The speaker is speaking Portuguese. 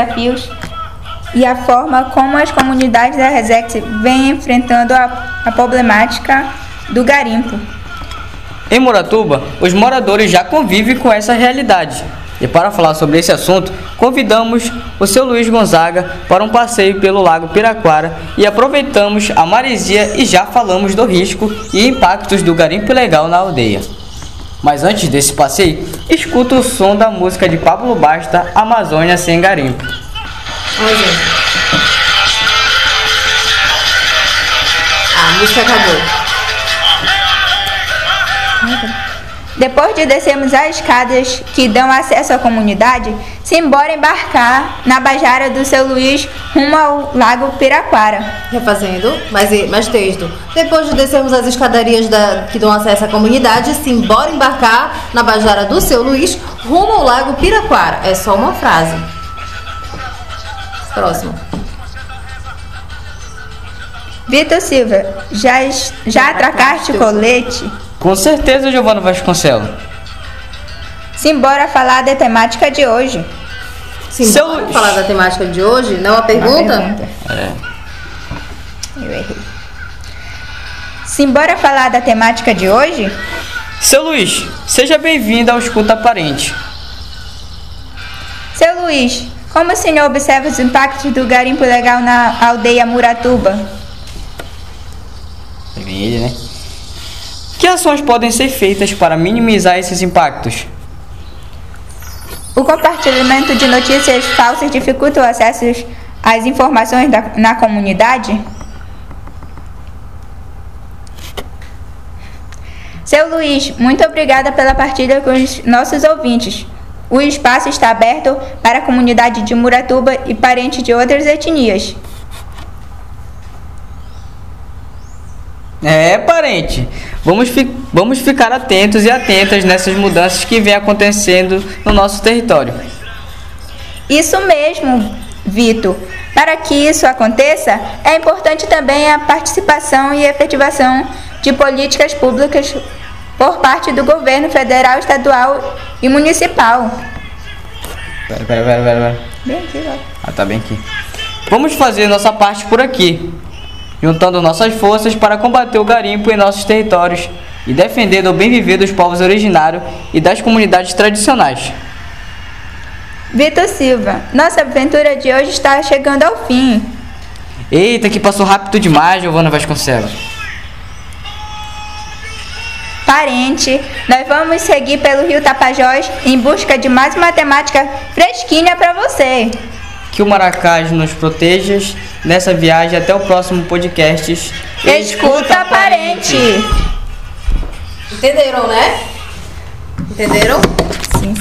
desafios e a forma como as comunidades da Resex vêm enfrentando a, a problemática do garimpo. Em Moratuba, os moradores já convivem com essa realidade. E para falar sobre esse assunto, convidamos o seu Luiz Gonzaga para um passeio pelo Lago Piraquara e aproveitamos a maresia e já falamos do risco e impactos do garimpo ilegal na aldeia. Mas antes desse passeio, escuta o som da música de Pablo Basta, Amazônia sem garimpo. Oi, gente. Ah, a música acabou. Depois de descermos as escadas que dão acesso à comunidade, simbora embarcar na Bajara do seu Luiz rumo ao Lago Piraquara. Refazendo, mais, mais texto. Depois de descermos as escadarias da, que dão acesso à comunidade, simbora embarcar na Bajara do seu Luiz rumo ao Lago Piraquara. É só uma frase. Próximo. Vitor Silva, já, já atracaste o colete? Com certeza, Giovana Vasconcelos. Simbora falar da temática de hoje. Sim, Seu bora Luiz. falar da temática de hoje, não a Uma pergunta? pergunta. É. Eu errei. Simbora falar da temática de hoje? Seu Luiz, seja bem-vindo ao Escuta Parente. Seu Luiz, como o senhor observa os impactos do garimpo ilegal na aldeia Muratuba? Ele, né? Que ações podem ser feitas para minimizar esses impactos? O compartilhamento de notícias falsas dificulta o acesso às informações da- na comunidade? Seu Luiz, muito obrigada pela partilha com os nossos ouvintes. O espaço está aberto para a comunidade de Muratuba e parentes de outras etnias. É, parente. Vamos, fi- vamos ficar atentos e atentas nessas mudanças que vêm acontecendo no nosso território. Isso mesmo, Vitor. Para que isso aconteça, é importante também a participação e efetivação de políticas públicas por parte do governo federal, estadual e municipal. Pera, pera, pera, pera. Bem aqui, ó. Ah, tá bem aqui. Vamos fazer nossa parte por aqui, juntando nossas forças para combater o garimpo em nossos territórios e defender o bem viver dos povos originários e das comunidades tradicionais. Vitor Silva, nossa aventura de hoje está chegando ao fim. Eita, que passou rápido demais, Giovana Vasconcelos. Parente, nós vamos seguir pelo Rio Tapajós em busca de mais uma temática fresquinha para você. Que o Maracás nos proteja nessa viagem até o próximo podcast. Escuta, parente. Entenderam, né? Entenderam? Sim, sim.